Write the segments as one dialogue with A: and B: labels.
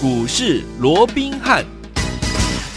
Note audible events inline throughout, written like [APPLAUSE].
A: 股市罗宾汉。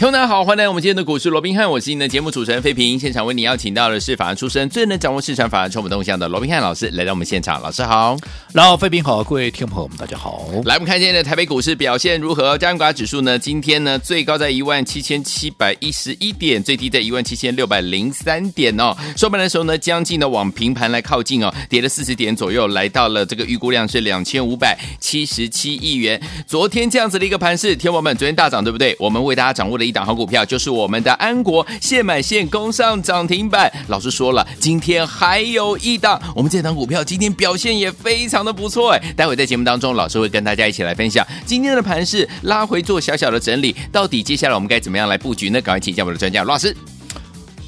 B: 听众大家好，欢迎来到我们今天的股市罗宾汉，我是您的节目主持人费平。现场为你邀请到的是法案出身、最能掌握市场法案充满动向的罗宾汉老师来到我们现场，老师好。
C: 然后费平好，各位听众朋友们大家好。
B: 来，我们看今天的台北股市表现如何？加权指数呢？今天呢最高在一万七千七百一十一点，最低在一万七千六百零三点哦。收盘的时候呢，将近呢往平盘来靠近哦，跌了四十点左右，来到了这个预估量是两千五百七十七亿元。昨天这样子的一个盘势，天王们昨天大涨对不对？我们为大家掌握了一。一档好股票就是我们的安国，现买现攻上涨停板。老师说了，今天还有一档，我们这档股票今天表现也非常的不错哎。待会在节目当中，老师会跟大家一起来分享今天的盘势拉回做小小的整理，到底接下来我们该怎么样来布局呢？赶快请教我们的专家罗老师。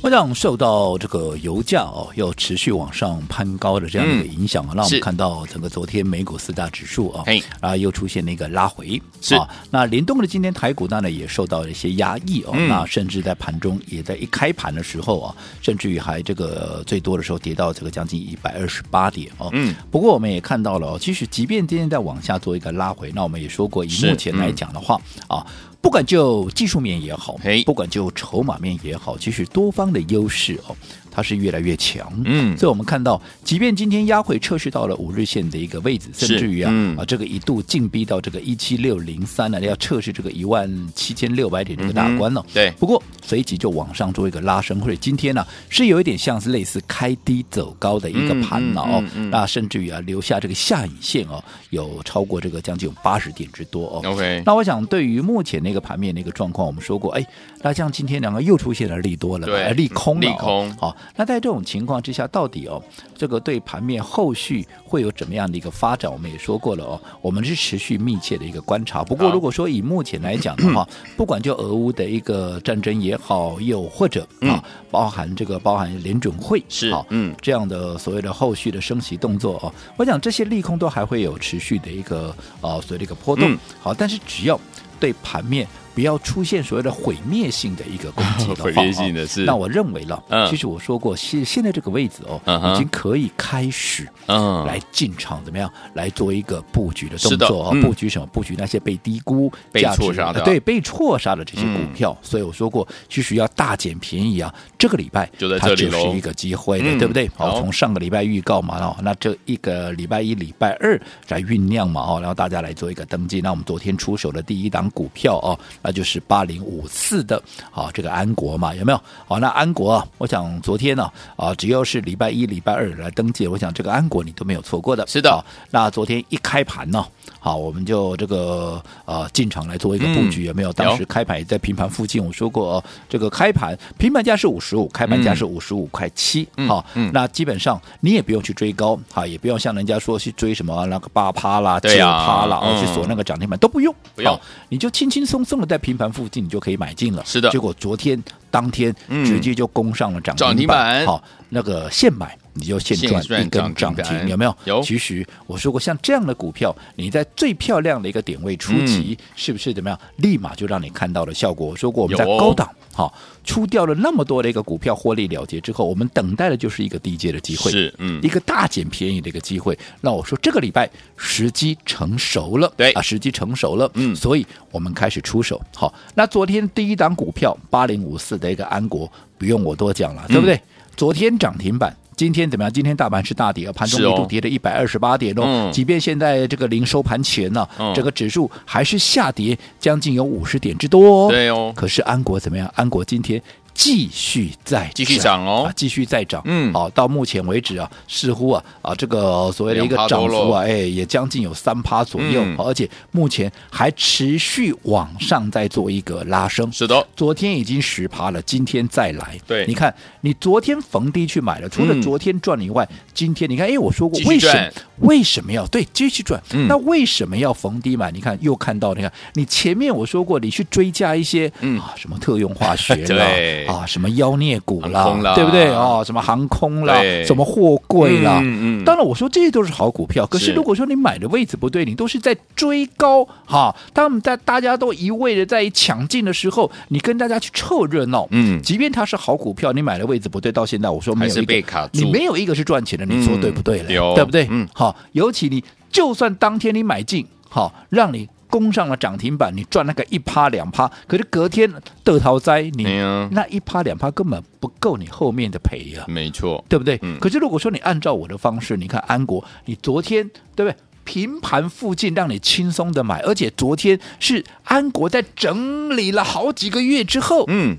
C: 我想受到这个油价哦要持续往上攀高的这样的一个影响啊，让、嗯、我们看到整个昨天美股四大指数啊，啊又出现了一个拉回是啊。那联动的今天台股当然也受到了一些压抑哦、嗯，那甚至在盘中也在一开盘的时候啊，甚至于还这个最多的时候跌到这个将近一百二十八点哦。嗯。不过我们也看到了，其实即便今天在往下做一个拉回，那我们也说过，以目前来讲的话、嗯、啊。不管就技术面也好，不管就筹码面也好，其实多方的优势哦。它是越来越强，嗯，所以我们看到，即便今天压回测试到了五日线的一个位置，甚至于啊、嗯、啊，这个一度进逼到这个一七六零三呢，要测试这个一万七千六百点这个大关了、哦嗯。对，不过随即就往上做一个拉升，或者今天呢、啊、是有一点像是类似开低走高的一个盘了哦、嗯嗯嗯。那甚至于啊留下这个下影线哦，有超过这个将近有八十点之多哦。OK，那我想对于目前那个盘面的一个状况，我们说过，哎，那像今天两个又出现了利多了，对，利空了、哦，利空好。那在这种情况之下，到底哦，这个对盘面后续会有怎么样的一个发展？我们也说过了哦，我们是持续密切的一个观察。不过，如果说以目前来讲的话，[CLEARS THROAT] 不管就俄乌的一个战争也好，又或者啊，包含这个包含联准会是好，嗯，这样的所谓的后续的升息动作哦，我想这些利空都还会有持续的一个呃所谓的一个波动。好，但是只要对盘面。不要出现所谓的毁灭性的一个攻击的话，[LAUGHS] 毁灭性的是。那我认为了，嗯，其实我说过，现现在这个位置哦，嗯，已经可以开始，嗯，来进场怎么样，来做一个布局的动作啊，嗯，布局什么？布局那些被低估、被错杀的，对，被错杀的这些股票，嗯。所以我说过，其实要大捡便宜啊，这个礼拜就在这里喽，是一个机会的，嗯，对不对？好，从上个礼拜预告嘛，哦，那这一个礼拜一、礼拜二来酝酿嘛，哦，然后大家来做一个登记。那我们昨天出手的第一档股票哦。那就是八零五四的，啊，这个安国嘛，有没有？好，那安国啊，我想昨天呢，啊，只要是礼拜一、礼拜二来登记，我想这个安国你都没有错过的。是的，那昨天一开盘呢，好，我们就这个呃进场来做一个布局，有没有？当时开盘也在平盘附近，我说过，这个开盘平盘价是五十五，开盘价是五十五块七，好，那基本上你也不用去追高，哈，也不用像人家说去追什么那个八趴啦、九趴啦，哦，去锁那个涨停板都不用，不用，你就轻轻松松的。在平盘附近，你就可以买进了。是的，结果昨天当天直接就攻上了涨停板。涨停板，好，那个现买你就现赚一根涨停，有没有？有。其实我说过，像这样的股票，你在最漂亮的一个点位出击，是不是怎么样？立马就让你看到了效果。我说过，我们在高档。好，出掉了那么多的一个股票获利了结之后，我们等待的就是一个低阶的机会，是嗯，一个大捡便宜的一个机会。那我说这个礼拜时机成熟了，对啊，时机成熟了，嗯，所以我们开始出手。好，那昨天第一档股票八零五四的一个安国，不用我多讲了，嗯，对不对？昨天涨停板。今天怎么样？今天大盘是大跌，盘中一度跌了一百二十八点哦。嗯，即便现在这个零收盘前呢，啊，这个指数还是下跌将近有五十点之多哦。对哦。可是安国怎么样？安国今天。继续在继续涨哦，继续再涨。嗯，好，到目前为止啊，似乎啊啊这个所谓的一个涨幅啊，哎，也将近有三趴左右，嗯，而且目前还持续往上在做一个拉升。是的，昨天已经十趴了，今天再来。对，你看，你昨天逢低去买了，除了昨天赚以外，嗯，今天你看，哎，我说过为什么为什么要对继续赚，嗯？那为什么要逢低买？你看又看到，你看你前面我说过，你去追加一些，嗯啊，什么特用化学 [LAUGHS] 对。啊，什么妖孽股啦，啦，对不对啊？什么航空啦，什么货柜啦，嗯嗯。当然，我说这些都是好股票。可是，如果说你买的位置不对，你都是在追高哈。当我们在大家都一味的在抢进的时候，你跟大家去凑热闹，嗯，即便它是好股票，你买的位置不对，到现在我说没有一个，你没有一个是赚钱的，你说对不对了？对不对？嗯，好，尤其你就算当天你买进，好，让你。攻上了涨停板，你赚那个一趴两趴，可是隔天得逃灾，你那一趴两趴根本不够你后面的赔啊。
B: 没错，
C: 对不对？嗯。可是如果说你按照我的方式，你看安国，你昨天对不对？平盘附近让你轻松的买，而且昨天是安国在整理了好几个月之后，嗯，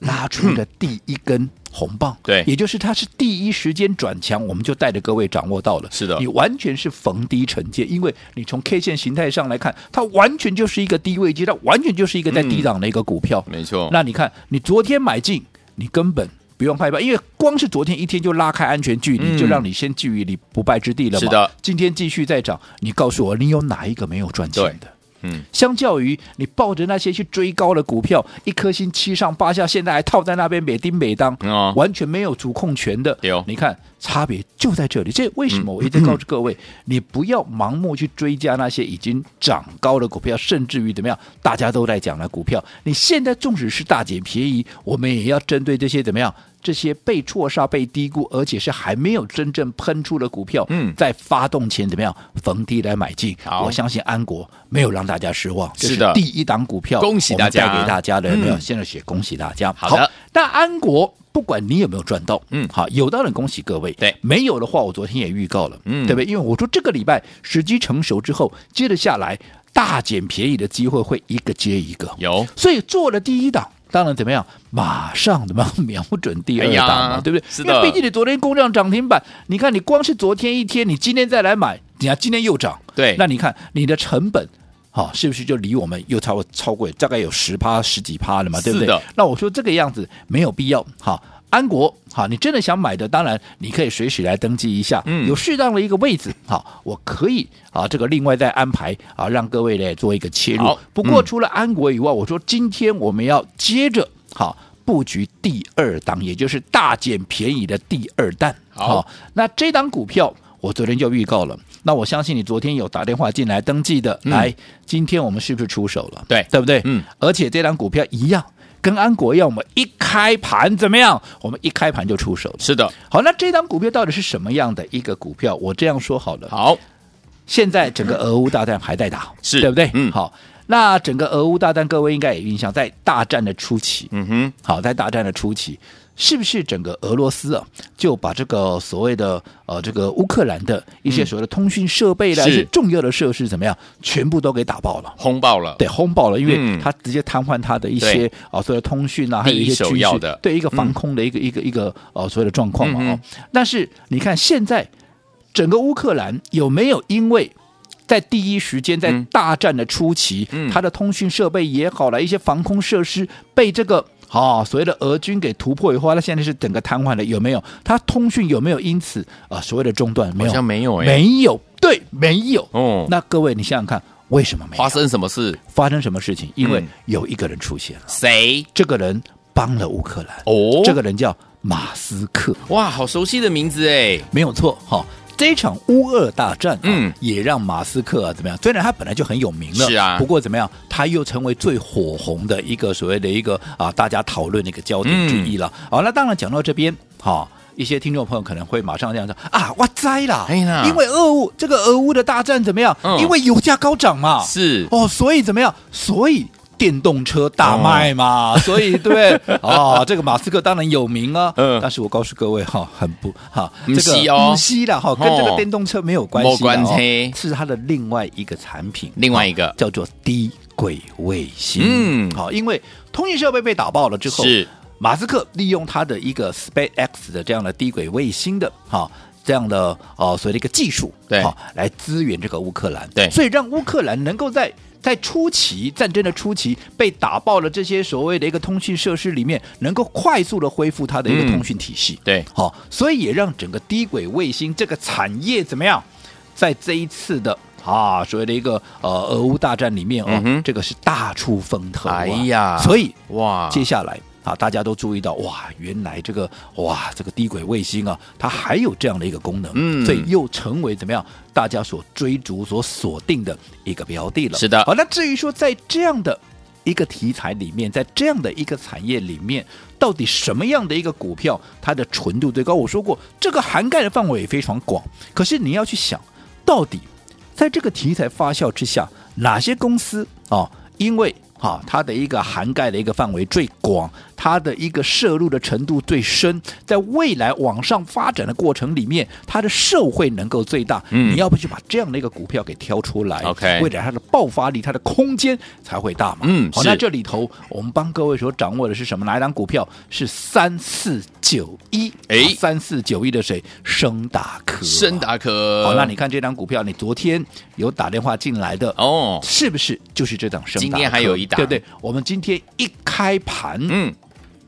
C: 拉出了第一根红棒，
B: 对，
C: 也就是它是第一时间转强，我们就带着各位掌握到了。
B: 是的，
C: 你完全是逢低承接，因为你从 K 线形态上来看，它完全就是一个低位阶，段完全就是一个在低档的一个股票。
B: 没错。
C: 那你看，你昨天买进，你根本。不用害怕，因为光是昨天一天就拉开安全距离，嗯、就让你先居于你不败之地了嘛。
B: 是的，
C: 今天继续再涨，你告诉我，你有哪一个没有赚钱的？嗯，相较于你抱着那些去追高的股票，一颗心七上八下，现在还套在那边每丁每当，哦、完全没有主控权的。
B: 有
C: 你看差别就在这里。这为什么我一直告诉各位，嗯、你不要盲目去追加那些已经涨高的股票，甚至于怎么样，大家都在讲的股票，你现在纵使是大捡便宜，我们也要针对这些怎么样？这些被错杀、被低估，而且是还没有真正喷出的股票，嗯，在发动前怎么样逢低来买进？
B: 好。
C: 我相信安国没有让大家失望，
B: 是的，
C: 第一档股票，
B: 恭喜大家，
C: 带给大家的有没有？
B: 嗯、
C: 现在写恭喜大家。
B: 好的，
C: 那安国不管你有没有赚到，嗯，好，有当然恭喜各位，
B: 对，
C: 没有的话，我昨天也预告了，嗯，对不对？因为我说这个礼拜时机成熟之后，接着下来大捡便宜的机会会一个接一个，
B: 有，
C: 所以做了第一档。当然，怎么样？马上怎么样瞄准第二档嘛，哎、对不对？
B: 是的。
C: 因为毕竟你昨天攻上涨停板，你看你光是昨天一天，你今天再来买，你看今天又涨，
B: 对。
C: 那你看你的成本，好、哦，是不是就离我们又超过超过大概有十趴十几趴了嘛？对不
B: 对？
C: 那我说这个样子没有必要，好、哦。安国，好，你真的想买的，当然你可以随时来登记一下，嗯，有适当的一个位置，好，我可以啊，这个另外再安排啊，让各位呢做一个切入。不过除了安国以外，我说今天我们要接着好布局第二档，也就是大捡便宜的第二弹。好，那这档股票我昨天就预告了，那我相信你昨天有打电话进来登记的，嗯、来，今天我们是不是出手了？
B: 对，
C: 对不对？
B: 嗯，
C: 而且这档股票一样。跟安国一样，我们一开盘怎么样？我们一开盘就出手。
B: 是的，
C: 好，那这张股票到底是什么样的一个股票？我这样说好了。
B: 好，
C: 现在整个俄乌大战还在打，
B: 是
C: 对不对？
B: 嗯，
C: 好，那整个俄乌大战，各位应该也印象，在大战的初期，嗯哼，好，在大战的初期。是不是整个俄罗斯啊，就把这个所谓的呃这个乌克兰的一些所谓的通讯设备的一些重要的设施怎么样，全部都给打爆了，
B: 轰爆了？
C: 对，轰爆了，因为它直接瘫痪它的一些啊所谓的通讯啊，还有一些
B: 首要的。
C: 对一个防空的一个一个一个呃所谓的状况嘛哦。但是你看现在整个乌克兰有没有因为在第一时间在大战的初期，它的通讯设备也好了，一些防空设施被这个。好、哦，所谓的俄军给突破以后，那现在是整个瘫痪了，有没有？它通讯有没有因此啊、呃、所谓的中断？没有，
B: 好像没有、欸，
C: 没有，对，没有。
B: 哦，
C: 那各位，你想想看，为什么没有？
B: 发生什么事？
C: 发生什么事情？因为有一个人出现了，
B: 谁？
C: 这个人帮了乌克兰。
B: 哦，
C: 这个人叫马斯克。
B: 哇，好熟悉的名字哎，
C: 没有错，哈、哦。这一场乌俄大战，嗯，也让马斯克啊怎么样？虽然他本来就很有名了，
B: 是啊，
C: 不过怎么样，他又成为最火红的一个所谓的一个啊，大家讨论的一个焦点之一了。嗯、好，那当然讲到这边，哈，一些听众朋友可能会马上这样说啊，哇栽了，哎呀，因为俄乌这个俄乌的大战怎么样？嗯、因为油价高涨嘛，
B: 是
C: 哦，所以怎么样？所以。电动车大卖嘛，哦、[LAUGHS] 所以对不对？啊、[LAUGHS] 哦，这个马斯克当然有名啊。嗯，但是我告诉各位哈，很不哈，这个不稀的哈，跟这个电动车没有关系是它的另外一个产品，
B: 另外一个
C: 叫做低轨卫星。嗯，好，因为通讯设备被打爆了之后，
B: 是
C: 马斯克利用他的一个 SpaceX 的这样的低轨卫星的哈这样的呃所谓的一个技术，
B: 对，
C: 来支援这个乌克兰，
B: 对，
C: 所以让乌克兰能够在。在初期战争的初期被打爆了，这些所谓的一个通讯设施里面，能够快速的恢复它的一个通讯体系。
B: 嗯、对，
C: 好，所以也让整个低轨卫星这个产业怎么样，在这一次的啊所谓的一个呃俄乌大战里面哦，嗯、这个是大出风头、啊。
B: 哎呀，
C: 所以
B: 哇，
C: 接下来。啊！大家都注意到，哇，原来这个哇，这个低轨卫星啊，它还有这样的一个功能，嗯，所以又成为怎么样，大家所追逐、所锁定的一个标的了。
B: 是的。
C: 好，那至于说在这样的一个题材里面，在这样的一个产业里面，到底什么样的一个股票它的纯度最高？我说过，这个涵盖的范围也非常广。可是你要去想，到底在这个题材发酵之下，哪些公司哦，因为啊，它的一个涵盖的一个范围最广，它的一个摄入的程度最深，在未来往上发展的过程里面，它的受惠能够最大。嗯，你要不去把这样的一个股票给挑出来
B: ？OK，
C: 未来它的爆发力、它的空间才会大嘛。
B: 嗯，
C: 好，那这里头我们帮各位所掌握的是什么？哪一档股票是三四九一？哎，三四九一的谁？升达科。
B: 升达科。
C: 好，那你看这档股票，你昨天有打电话进来的哦，是不是就是这档升达科？
B: 今天还有一
C: 档。对不对？我们今天一开盘，嗯，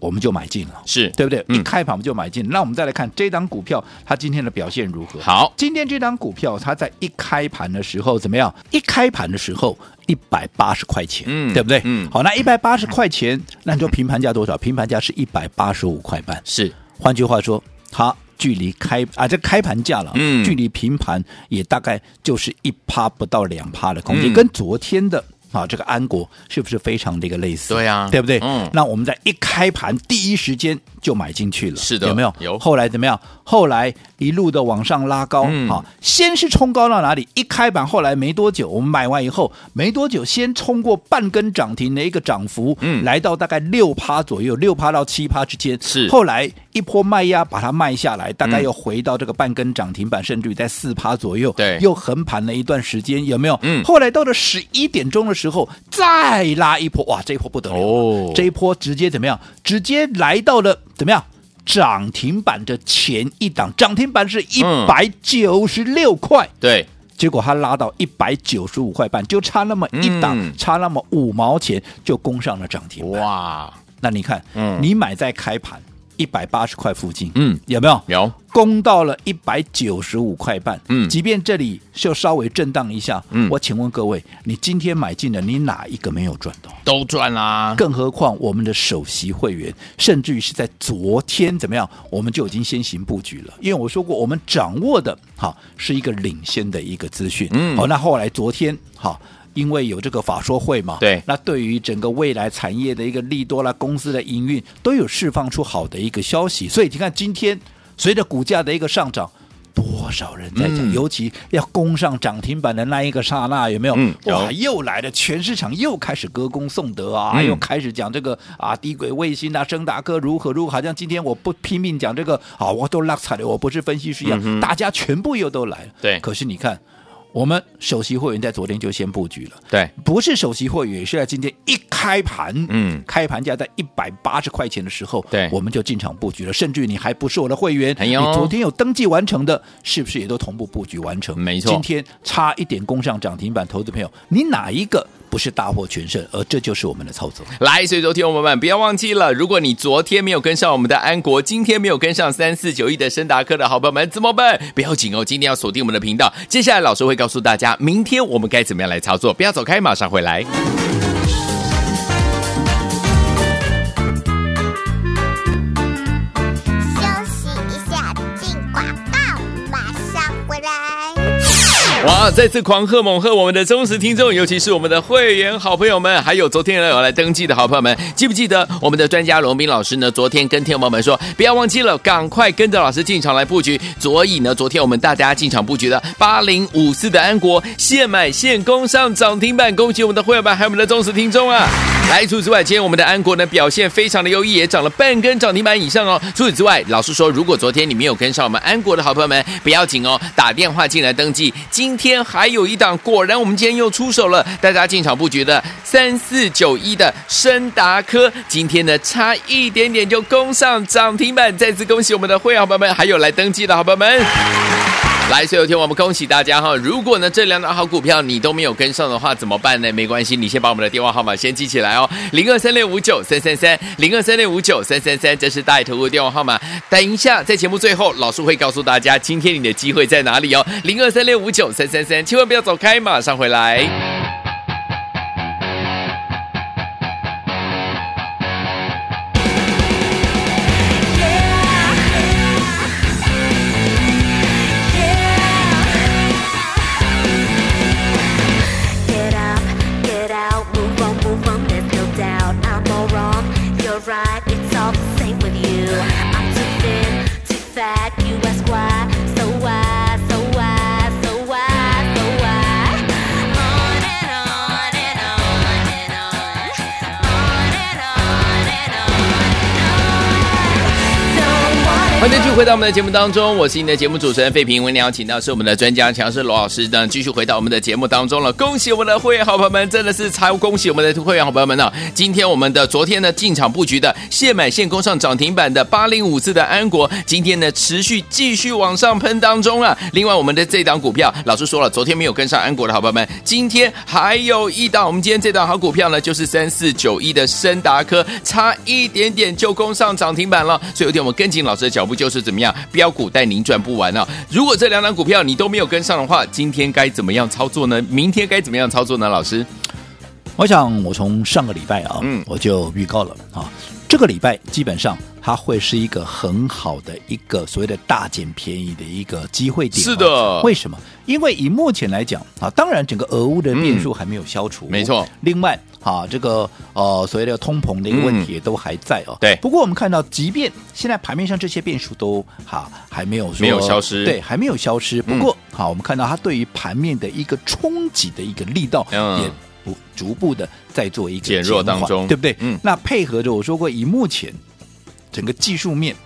C: 我们就买进了，
B: 是
C: 对不对？嗯、一开盘我们就买进。那我们再来看这档股票，它今天的表现如何？
B: 好，
C: 今天这档股票它在一开盘的时候怎么样？一开盘的时候一百八十块钱，嗯，对不对？嗯，好，那一百八十块钱，[LAUGHS] 那你说平盘价多少？平盘价是一百八十五块半。
B: 是，
C: 换句话说，它距离开啊，这开盘价了，嗯，距离平盘也大概就是一趴不到两趴的空间，嗯、跟昨天的。啊，这个安国是不是非常的一个类似？
B: 对呀、啊，
C: 对不对？
B: 嗯，
C: 那我们在一开盘第一时间就买进去了，
B: 是的，
C: 有没有？
B: 有。
C: 后来怎么样？后来一路的往上拉高，嗯，好，先是冲高到哪里？一开板，后来没多久，我们买完以后没多久，先冲过半根涨停的一个涨幅，嗯，来到大概六趴左右，六趴到七趴之间。
B: 是。
C: 后来一波卖压把它卖下来，大概又回到这个半根涨停板，甚至于在四趴左右。
B: 对。
C: 又横盘了一段时间，有没有？
B: 嗯。
C: 后来到了十一点钟的时候，再拉一波，哇，这一波不得了！哦，这一波直接怎么样？直接来到了怎么样？涨停板的前一档，涨停板是一百九十六块，
B: 嗯、对，
C: 结果它拉到一百九十五块半，就差那么一档，嗯、差那么五毛钱就攻上了涨停。
B: 哇，
C: 那你看，嗯，你买在开盘一百八十块附近，
B: 嗯，
C: 有没有？
B: 有。
C: 攻到了一百九十五块半，
B: 嗯，
C: 即便这里就稍微震荡一下，嗯，我请问各位，你今天买进的，你哪一个没有赚到？
B: 都赚啦！
C: 更何况我们的首席会员，甚至于是在昨天怎么样，我们就已经先行布局了。因为我说过，我们掌握的哈是一个领先的一个资讯，嗯，好，那后来昨天哈，因为有这个法说会嘛，
B: 对，
C: 那对于整个未来产业的一个利多啦，公司的营运都有释放出好的一个消息，所以你看今天。随着股价的一个上涨，多少人在讲？嗯、尤其要攻上涨停板的那一个刹那，有没有？嗯、有哇，又来了！全市场又开始歌功颂德啊，嗯、又开始讲这个啊，低轨卫星啊，升达科如何如何？好像今天我不拼命讲这个啊，我都拉踩的，我不是分析师一样，嗯、大家全部又都来了。
B: 对，
C: 可是你看。我们首席会员在昨天就先布局了，
B: 对，
C: 不是首席会员，是在今天一开盘，
B: 嗯，
C: 开盘价在一百八十块钱的时候，
B: 对，
C: 我们就进场布局了。甚至于你还不是我的会员，
B: 哎，
C: 你昨天有登记完成的，是不是也都同步布局完成？
B: 没错，
C: 今天差一点攻上涨停板，投资朋友，你哪一个？不是大获全胜，而这就是我们的操作。
B: 来，所以昨天我们们不要忘记了，如果你昨天没有跟上我们的安国，今天没有跟上三四九一的申达科的好朋友们，怎么办？不要紧哦，今天要锁定我们的频道。接下来老师会告诉大家，明天我们该怎么样来操作。不要走开，马上回来。好！再次狂贺猛贺我们的忠实听众，尤其是我们的会员好朋友们，还有昨天有来登记的好朋友们，记不记得我们的专家罗宾老师呢？昨天跟听众们说，不要忘记了，赶快跟着老师进场来布局。所以呢，昨天我们大家进场布局的八零五四的安国，现买现攻上涨停板，恭喜我们的会员们还有我们的忠实听众啊！来，除此之外，今天我们的安国呢表现非常的优异，也涨了半根涨停板以上哦。除此之外，老师说，如果昨天你没有跟上我们安国的好朋友们，不要紧哦，打电话进来登记。今天还有一档，果然我们今天又出手了，大家进场布局的三四九一的申达科，今天呢差一点点就攻上涨停板，再次恭喜我们的会员好朋友们，还有来登记的好朋友们。来，所有天我们恭喜大家哈！如果呢这两档好股票你都没有跟上的话，怎么办呢？没关系，你先把我们的电话号码先记起来哦，零二三六五九三三三，零二三六五九三三三，这是大爱投顾的电话号码。等一下，在节目最后，老师会告诉大家今天你的机会在哪里哦，零二三六五九三三三，千万不要走开，马上回来。回到我们的节目当中，我是您的节目主持人费平。为您邀请到是我们的专家强势罗老师呢，继续回到我们的节目当中了。恭喜我们的会员好朋友们，真的是超恭喜我们的会员好朋友们呢！今天我们的昨天呢进场布局的现买现攻上涨停板的八零五四的安国，今天呢持续继续往上喷当中啊。另外我们的这档股票，老师说了，昨天没有跟上安国的好朋友们，今天还有一档，我们今天这档好股票呢，就是三四九一的升达科，差一点点就攻上涨停板了。所以有天我们跟紧老师的脚步。就是怎么样？标股带您赚不完啊！如果这两档股票你都没有跟上的话，今天该怎么样操作呢？明天该怎么样操作呢？老师，
C: 我想我从上个礼拜啊，嗯，我就预告了啊，这个礼拜基本上它会是一个很好的一个所谓的大捡便宜的一个机会点。
B: 是的，
C: 为什么？因为以目前来讲啊，当然整个俄乌的变数还没有消除，
B: 没错。
C: 另外。啊，这个呃，所谓的通膨的一个问题也都还在哦。
B: 对。
C: 不过我们看到，即便现在盘面上这些变数都哈还没有说
B: 没有消失，
C: 对，还没有消失。不过，好，我们看到它对于盘面的一个冲击的一个力道，也不逐步的在做一个
B: 减弱当中，
C: 对不对？嗯。那配合着我说过，以目前整个技术面、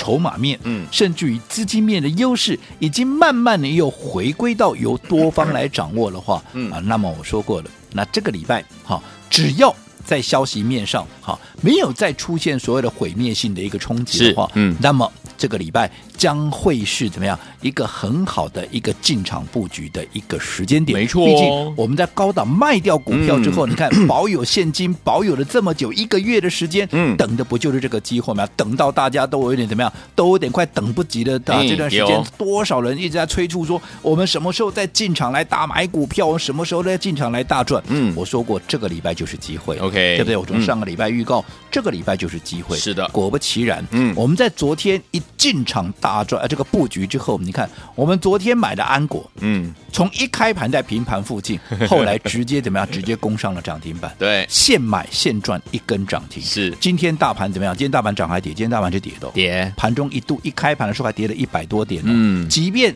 C: 筹码面，嗯，甚至于资金面的优势，已经慢慢的又回归到由多方来掌握的话，嗯啊，那么我说过了。那这个礼拜，哈，只要在消息面上，哈，没有再出现所谓的毁灭性的一个冲击的话，嗯，那么这个礼拜。将会是怎么样一个很好的一个进场布局的一个时间点？
B: 没错，
C: 毕竟我们在高档卖掉股票之后，嗯、你看 [CLEARS THROAT] 保有现金，保有了这么久一个月的时间，嗯，等的不就是这个机会吗？等到大家都有点怎么样，都有点快等不及了。啊，这段时间多少人一直在催促说，我们什么时候再进场来大买股票？我们什么时候再进场来大赚？嗯，我说过这个礼拜就是机会，OK，对不对？我从上个礼拜预告，嗯、这个礼拜就是机会。
B: 是的，果
C: 不其然，嗯，我们在昨天一进场大。大赚这个布局之后，你看我们昨天买的安国，嗯，从一开盘在平盘附近，[LAUGHS] 后来直接怎么样？直接攻上了涨停板。
B: 对，
C: 现买现赚一根涨停。
B: 是，今
C: 天大盘怎么样？今天大盘涨还跌？今天大盘是跌的，
B: 跌。
C: 盘中一度一开盘的时候还跌了一百多点。嗯，即便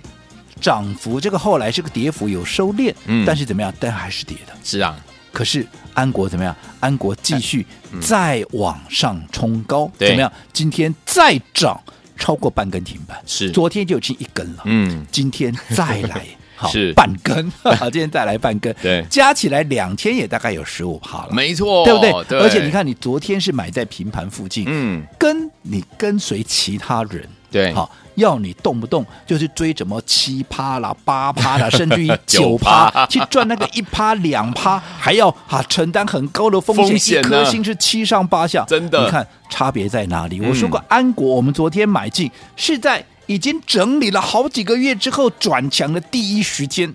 C: 涨幅这个后来这个跌幅有收敛，嗯，但是怎么样？但还是跌的。
B: 是啊，
C: 可是安国怎么样？安国继续再往上冲高，怎么样？今天再涨。超过半根停板，
B: 是。
C: 昨天就进一根了，嗯，今天再来 [LAUGHS] 好
B: 是。
C: 半根，[LAUGHS] 好，今天再来半根，
B: 对，
C: 加起来两天也大概有十五趴了，
B: 没错，
C: 对不对？
B: 对，
C: 而且你看，你昨天是买在平盘附近，嗯，跟你跟随其他人，
B: 对，
C: 好。要你动不动就去追什么七趴啦、八趴啦，[LAUGHS] 甚至于九趴去赚那个一趴两趴，还要啊承担很高的风险，风险一颗星是七上八下，
B: 真的。
C: 你看差别在哪里？嗯、我说过，安国我们昨天买进是在已经整理了好几个月之后转强的第一时间。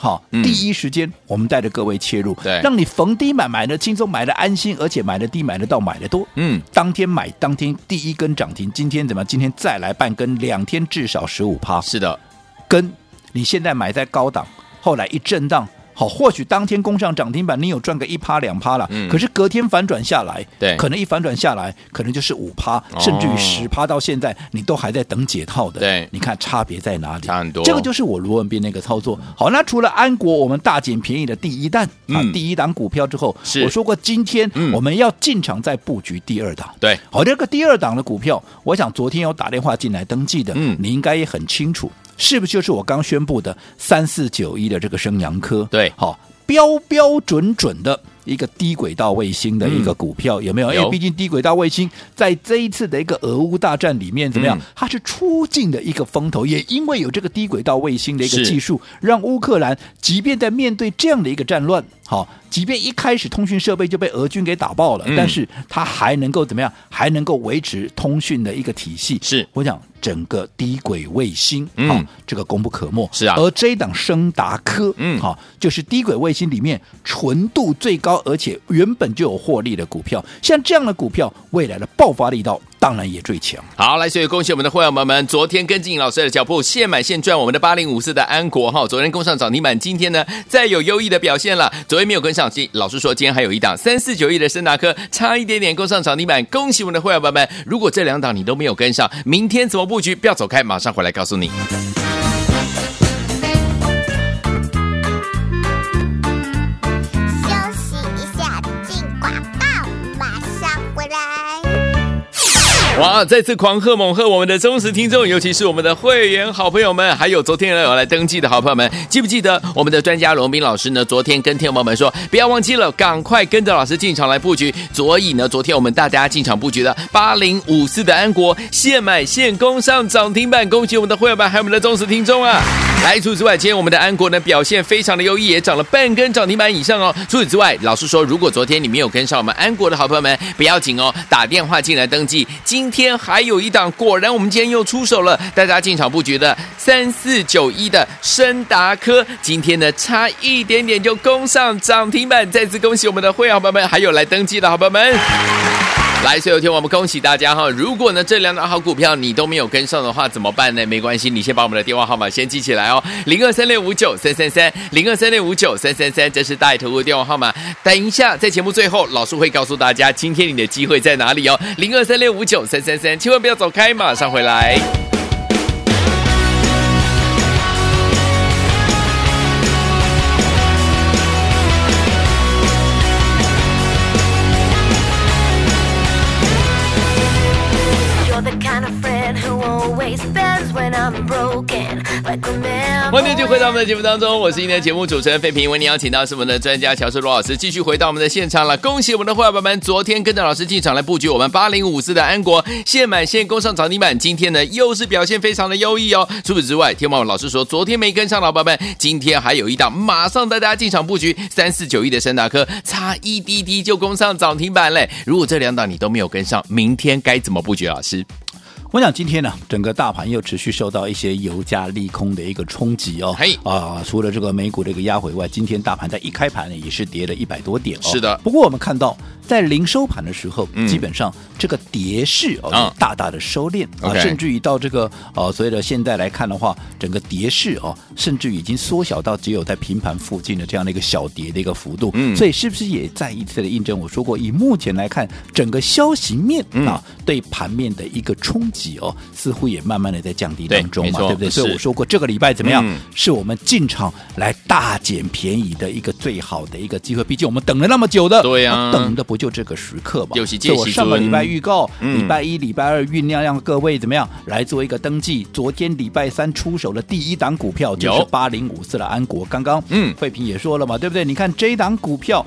C: 好，第一时间我们带着各位切入，
B: 对，
C: 让你逢低买，买的轻松，买的安心，而且买的低，买的到，买的多。嗯，当天买，当天第一根涨停，今天怎么？今天再来半根，两天至少十五趴。
B: 是的，
C: 跟你现在买在高档，后来一震荡。好，或许当天攻上涨停板，你有赚个一趴两趴了。嗯。可是隔天反转下来，
B: 对，
C: 可能一反转下来，可能就是五趴，哦、甚至于十趴。到现在你都还在等解套的。
B: 对，
C: 你看差别在哪里？
B: 差很多。
C: 这个就是我罗文斌那个操作。好，那除了安国，我们大捡便宜的第一弹啊，嗯、第一档股票之后，
B: 是
C: 我说过，今天我们要进场再布局第二档。
B: 对，
C: 好，这个第二档的股票，我想昨天有打电话进来登记的，嗯，你应该也很清楚，是不是就是我刚宣布的三四九一的这个升阳科？
B: 对，
C: 好。标标准准的一个低轨道卫星的一个股票，嗯、有没有？因为毕竟低轨道卫星在这一次的一个俄乌大战里面怎么样？嗯、它是出尽的一个风头，也因为有这个低轨道卫星的一个技术，让乌克兰即便在面对这样的一个战乱，好。即便一开始通讯设备就被俄军给打爆了，嗯、但是它还能够怎么样？还能够维持通讯的一个体系。
B: 是
C: 我想整个低轨卫星，嗯、哦，这个功不可没。
B: 是啊，
C: 而这一档升达科，嗯，好、哦，就是低轨卫星里面纯度最高，而且原本就有获利的股票。像这样的股票，未来的爆发力道当然也最强。
B: 好，来，所以恭喜我们的会员朋友们，昨天跟进老师的脚步，现买现赚。我们的八零五四的安国哈，昨天攻上涨停板，今天呢再有优异的表现了。昨天没有跟上。老师说，今天还有一档三四九一的深达科，差一点点攻上涨停板，恭喜我们的会员朋友们！如果这两档你都没有跟上，明天怎么布局？不要走开，马上回来告诉你。[LAUGHS] 哇！再次狂贺猛贺我们的忠实听众，尤其是我们的会员好朋友们，还有昨天有来登记的好朋友们，记不记得我们的专家罗宾老师呢？昨天跟听众朋友们说，不要忘记了，赶快跟着老师进场来布局。所以呢，昨天我们大家进场布局的八零五四的安国，现买现攻上涨停板，恭喜我们的会员们，还有我们的忠实听众啊！来，除此之外，今天我们的安国呢表现非常的优异，也涨了半根涨停板以上哦。除此之外，老师说，如果昨天你没有跟上我们安国的好朋友们，不要紧哦，打电话进来登记，今天还有一档，果然我们今天又出手了，大家进场布局的三四九一的升达科，今天呢差一点点就攻上涨停板，再次恭喜我们的会员朋友们，还有来登记的好朋友们。来，所有听我们恭喜大家哈！如果呢这两档好股票你都没有跟上的话，怎么办呢？没关系，你先把我们的电话号码先记起来哦，零二三六五九三三三，零二三六五九三三三，这是大头的电话号码。等一下，在节目最后，老师会告诉大家今天你的机会在哪里哦，零二三六五九三三三，千万不要走开，马上回来。欢迎继续回到我们的节目当中，我是今天的节目主持人费平，为您邀请到是我们的专家乔氏罗老师，继续回到我们的现场了。恭喜我们的伙伴们，昨天跟着老师进场来布局我们八零五四的安国，现买现攻上涨停板，今天呢又是表现非常的优异哦。除此之外，天猫老师说昨天没跟上老伙伴们，今天还有一档，马上带大家进场布局三四九一的深达科，差一滴滴就攻上涨停板嘞。如果这两档你都没有跟上，明天该怎么布局？老师？
C: 我想今天呢，整个大盘又持续受到一些油价利空的一个冲击哦。嘿啊，除了这个美股的一个压回外，今天大盘在一开盘呢，也是跌了一百多点哦。
B: 是的。
C: 不过我们看到，在临收盘的时候，嗯、基本上这个跌势哦，大大的收敛啊，甚至于到这个呃，所谓的现在来看的话，整个跌势哦，甚至已经缩小到只有在平盘附近的这样的一个小跌的一个幅度。嗯。所以是不是也再一次的印证我说过，以目前来看，整个消息面啊，对盘面的一个冲击。哦，似乎也慢慢的在降低当中嘛，对，对不对？所以我说过，这个礼拜怎么样？嗯、是我们进场来大捡便宜的一个最好的一个机会。毕竟我们等了那么久的，对呀、啊，等的不就这个时刻嘛？就是我上个礼拜预告，嗯、礼拜一、礼拜二酝酿，让各位怎么样来做一个登记。昨天礼拜三出手的第一档股票就是八零五四的安国。刚刚嗯，费平也说了嘛，对不对？你看这一档股票。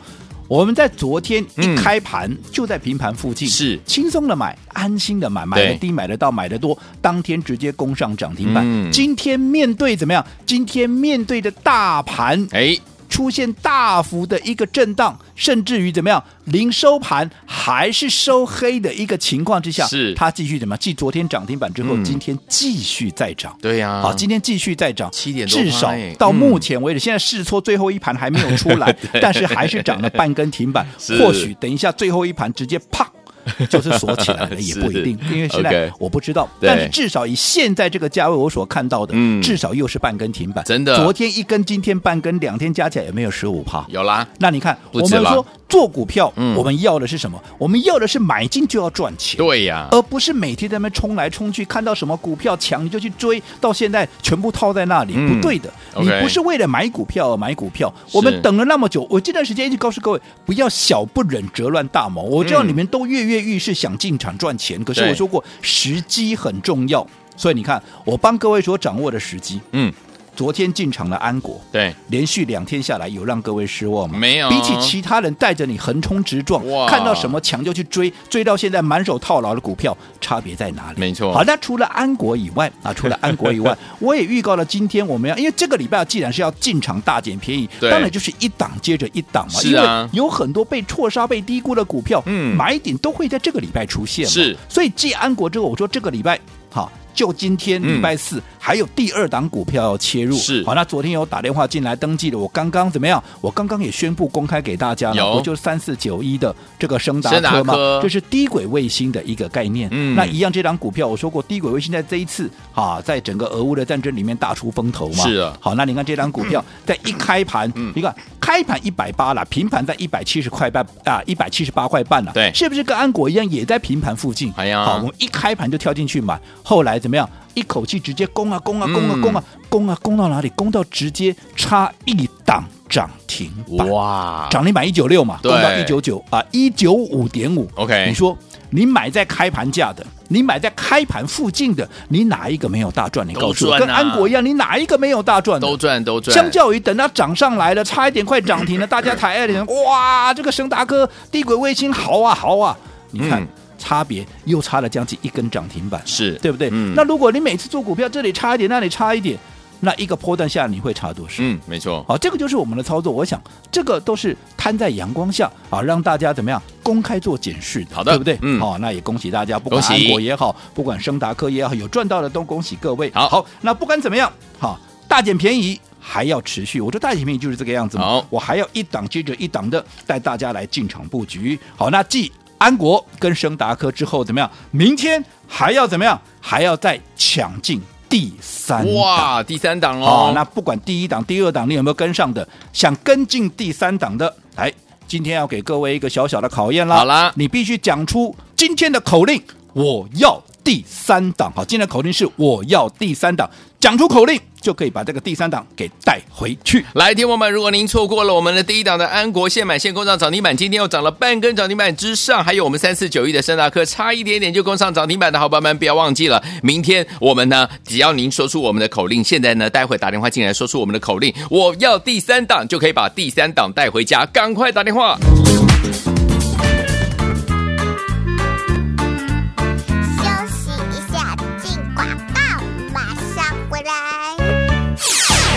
C: 我们在昨天一开盘就在平盘附近，是轻松的买，安心的买，买的低买得到，买得多，当天直接攻上涨停板。今天面对怎么样？今天面对的大盘，哎。出现大幅的一个震荡，甚至于怎么样？临收盘还是收黑的一个情况之下，是它继续怎么样？继昨天涨停板之后，嗯、今天继续再涨。对呀、啊，好，今天继续再涨，七点多，至少到目前为止，嗯、现在试错最后一盘还没有出来，[LAUGHS] 但是还是涨了半根停板。[LAUGHS] 或许等一下最后一盘直接啪。[LAUGHS] 就是锁起来了也不一定，因为现在我不知道。但是至少以现在这个价位我所看到的，嗯、至少又是半根停板。真的，昨天一根，今天半根，两天加起来有没有十五趴？有啦。那你看，我们说做股票，嗯、我们要的是什么？我们要的是买进就要赚钱，对呀，而不是每天在那边冲来冲去，看到什么股票强你就去追，到现在全部套在那里，嗯、不对的。你不是为了买股票而买股票，我们等了那么久，我这段时间一直告诉各位，不要小不忍则乱大谋。我知道你们都跃跃欲试，想进场赚钱，可是我说过时机很重要，所以你看我帮各位所掌握的时机，嗯。昨天进场的安国，对，连续两天下来有让各位失望吗？没有。比起其他人带着你横冲直撞，看到什么强就去追，追到现在满手套牢的股票，差别在哪里？没错。好，那除了安国以外啊，除了安国以外，[LAUGHS] 我也预告了今天我们要，因为这个礼拜既然是要进场大捡便宜，当然就是一档接着一档嘛。是啊。因为有很多被错杀、被低估的股票，嗯，买点都会在这个礼拜出现嘛。是。所以继安国之后，我说这个礼拜好。就今天礼拜四，嗯、还有第二档股票要切入。是，好，那昨天有打电话进来登记的，我刚刚怎么样？我刚刚也宣布公开给大家了，就三四九一的这个升达科嘛，这是低轨卫星的一个概念。嗯，那一样这档股票，我说过低轨卫星在这一次啊，在整个俄乌的战争里面大出风头嘛。是啊，好，那你看这档股票在一开盘，嗯、你看开盘一百八了，平盘在一百七十块半啊，一百七十八块半了。对，是不是跟安国一样，也在平盘附近？哎呀，好，我们一开盘就跳进去买，后来。怎么样？一口气直接攻啊攻啊攻啊攻啊攻啊攻到哪里？攻到直接差一档涨停板哇！涨停板一九六嘛，攻到一九九啊一九五点五。OK，你说你买在开盘价的，你买在开盘附近的，你哪一个没有大赚？你告诉我，
B: 啊、
C: 跟安国一样，你哪一个没有大赚？
B: 都赚都赚。
C: 相较于等它涨上来了，差一点快涨停了，大家抬爱点，哇，这个升达哥、地轨卫星好啊好啊！你看、嗯、差别又差了将近一根涨停板，
B: 是
C: 对不对？
B: 嗯、
C: 那如果你每次做股票，这里差一点，那里差一点。那一个波段下你会差多少？
B: 嗯，没错。
C: 好，这个就是我们的操作。我想这个都是摊在阳光下啊，让大家怎么样公开做检视的，
B: 好的，
C: 对不对？
B: 嗯，
C: 好，那也恭喜大家，不管安国也好，不管升达科也好，有赚到的都恭喜各位。
B: 好，
C: 好，那不管怎么样，好，大减便宜还要持续。我说大减便宜就是这个样子嘛。
B: 好，
C: 我还要一档接着一档的带大家来进场布局。好，那继安国跟升达科之后怎么样？明天还要怎么样？还要再抢进。第三
B: 哇，第三档哦，
C: 哦，那不管第一档、第二档，你有没有跟上的？想跟进第三档的，来，今天要给各位一个小小的考验啦。
B: 好啦，
C: 你必须讲出今天的口令，我要第三档。好，今天的口令是我要第三档，讲出口令。就可以把这个第三档给带回去。
B: 来，听众们，如果您错过了我们的第一档的安国现买现攻上涨停板，今天又涨了半根涨停板之上，还有我们三四九一的升达科差一点点就攻上涨停板的好朋友们，不要忘记了，明天我们呢，只要您说出我们的口令，现在呢，待会打电话进来说出我们的口令，我要第三档，就可以把第三档带回家，赶快打电话。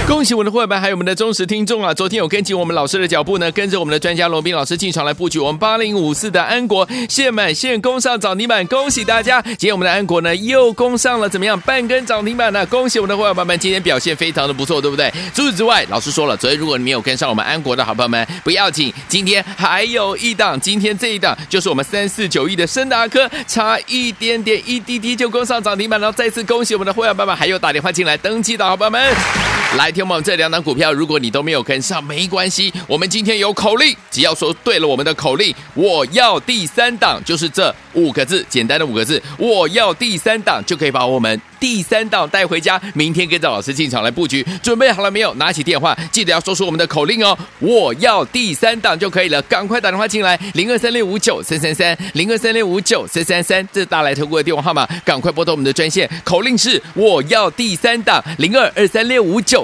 B: [LAUGHS] 恭喜我们的伙伴，还有我们的忠实听众啊！昨天有跟紧我们老师的脚步呢，跟着我们的专家罗宾老师进场来布局我们八零五四的安国现买现攻上涨停板，恭喜大家！今天我们的安国呢又攻上了怎么样半根涨停板呢？恭喜我们的伙伴们，今天表现非常的不错，对不对？除此之外，老师说了，昨天如果你没有跟上我们安国的好朋友们，不要紧，今天还有一档，今天这一档就是我们三四九一的升达科，差一点点一滴滴就攻上涨停板，然后再次恭喜我们的伙伴们，还有打电话进来登记的好朋友们，来。听我们这两档股票，如果你都没有跟上，没关系。我们今天有口令，只要说对了我们的口令，我要第三档，就是这五个字，简单的五个字，我要第三档，就可以把我们第三档带回家。明天跟着老师进场来布局，准备好了没有？拿起电话，记得要说出我们的口令哦，我要第三档就可以了。赶快打电话进来，零二三六五九三三三，零二三六五九三三三，这是大来投顾的电话号码，赶快拨通我们的专线，口令是我要第三档，零二二三六五九